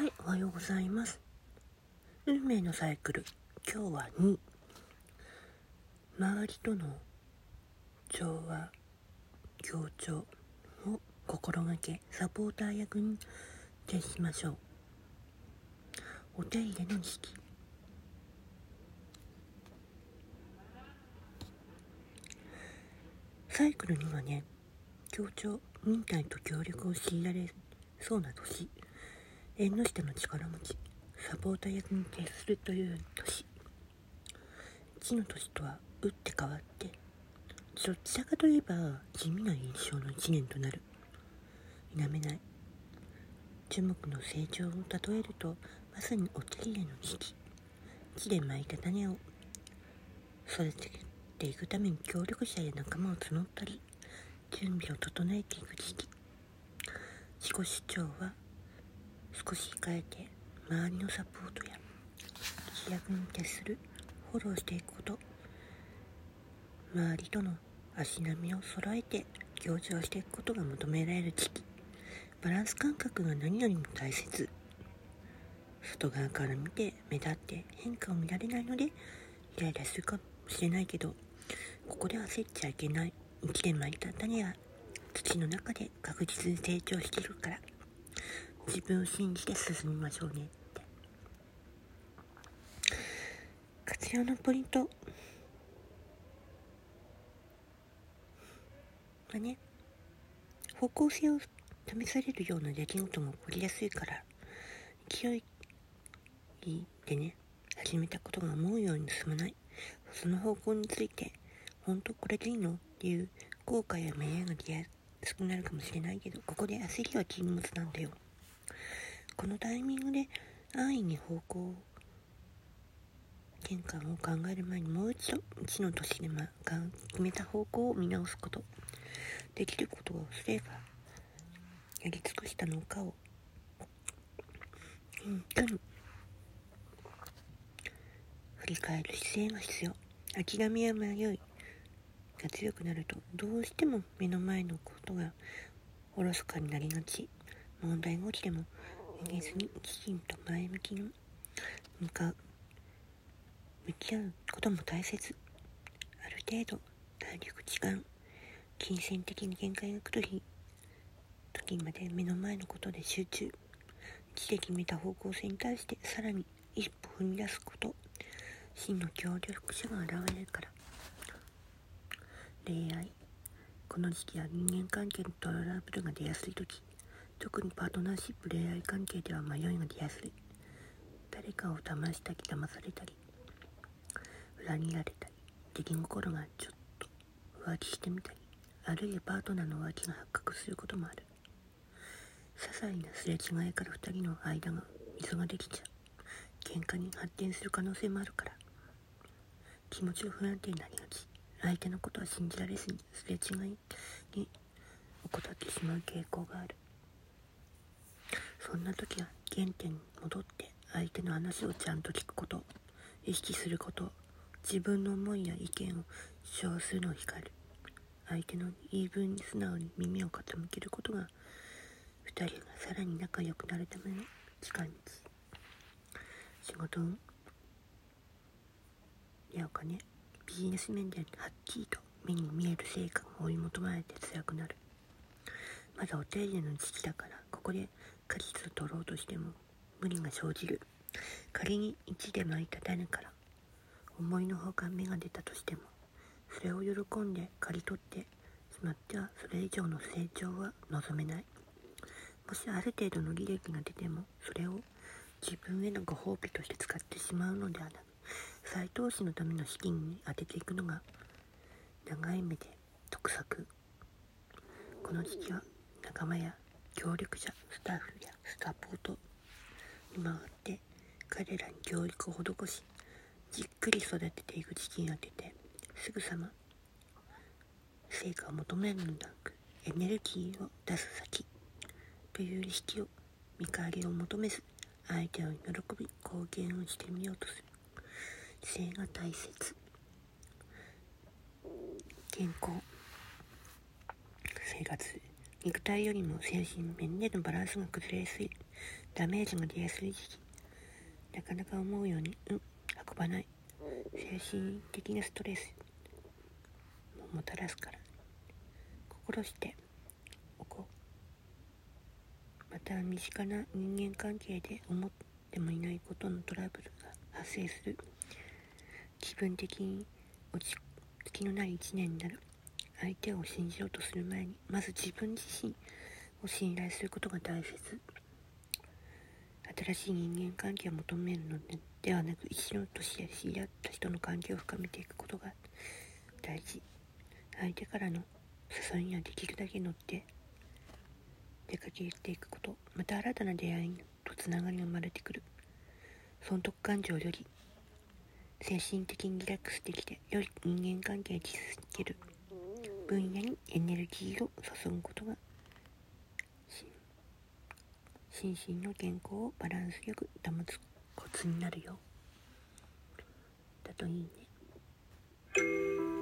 はい、おはようございます。運命のサイクル。今日は2周りとの調和協調を心がけサポーター役に徹しましょう。お手入れの時期サイクルにはね協調忍耐と協力を強いられそうな年。縁の下の力持ちサポーター役に徹するという年。地の年とは打って変わってどちらかといえば地味な印象の1年となる。否めない。樹木の成長を例えるとまさにお手入れの時期。木で巻いた種を育てていくために協力者や仲間を募ったり準備を整えていく時期。自己主張は少し控えて周りのサポートや飛躍に徹するフォローしていくこと周りとの足並みを揃えて行事をしていくことが求められる時期。バランス感覚が何よりも大切。外側から見て目立って変化を見られないのでイライラするかもしれないけどここで焦っちゃいけない。1年巻いた種は土の中で確実に成長しているから。自分を信じて進みましょうねって。活用のポイント。はね。方向性を試されるような出来事も起こりやすいから勢いでね始めたことが思うように進まない。その方向について本当これでいいのっていう後悔や迷いが出やすくなるかもしれないけどここで焦りは禁物なんだよ。このタイミングで安易に方向転換を考える前にもう一度1の年で、ま、決めた方向を見直すことできることをすればやり尽くしたのかを本当に振り返る姿勢が必要諦めや迷いが強くなるとどうしても目の前のことがおろそかになりがち問題が起きても逃げずにきちんと前向きに向かう向き合うことも大切ある程度体力時間金銭的に限界が来る日時まで目の前のことで集中地で決めた方向性に対してさらに一歩踏み出すこと真の協力者が現れるから。恋愛。この時期は人間関係のトラブルが出やすい時。特にパートナーシップ恋愛関係では迷いが出やすい。誰かを騙したり騙されたり裏切られたり出来心がちょっと浮気してみたりあるいはパートナーの浮気が発覚することもある。些細なすれ違いから2人の間が溝ができちゃう。喧嘩に発展する可能性もあるから。気持ちが不安定になりがち。相手のことは信じられずにすれ違いに怠ってしまう傾向がある。そんな時は原点に戻って相手の話をちゃんと聞くこと意識すること自分の思いや意見を主張するのを控える相手の言い分に素直に耳を傾けることが2人がさらに仲良くなるための近道仕事運やお金ビジネス面ではっきりと目に見える成果が追い求められて辛くなる。まだお手入れの時期だからここで果実を取ろうとしても無理が生じる。仮に1で巻いた種から思いのほか芽が出たとしてもそれを喜んで刈り取ってしまってはそれ以上の成長は望めない。もしある程度の利益が出てもそれを自分へのご褒美として使ってしまうのではなく再投資のための資金に充てていくのが長い目で得策。この時期は仲間や協力者スタッフやサポートに回って彼らに教育を施しじっくり育てていく時期に当ててす。ぐさま成果を求めるのではなくエネルギーを出す先。という意識を見返りを求めず相手を喜び貢献をしてみようとする。姿勢が大切健康。生活。肉体よりも精神面でのバランスが崩れやすいダメージが出やすい時期なかなか思うように、うん、運ばない。精神的なストレスももたらすから。心しておこう。また身近な人間関係で思ってもいないことのトラブルが発生する。気分的に落ち着きのない一年になる。相手を信じようとする前にまず自分自身を信頼することが大切。新しい人間関係を求めるのではなく一度として知り合った人の関係を深めていくことが大事。相手からの誘いにはできるだけ乗って出かけていくこと。また新たな出会いとつながりが生まれてくる。損得感情より精神的にリラックスできて良い人間関係を築ける。分野にエネルギーを注ぐことが心身の健康をバランスよく保つコツになるよ。だといいね。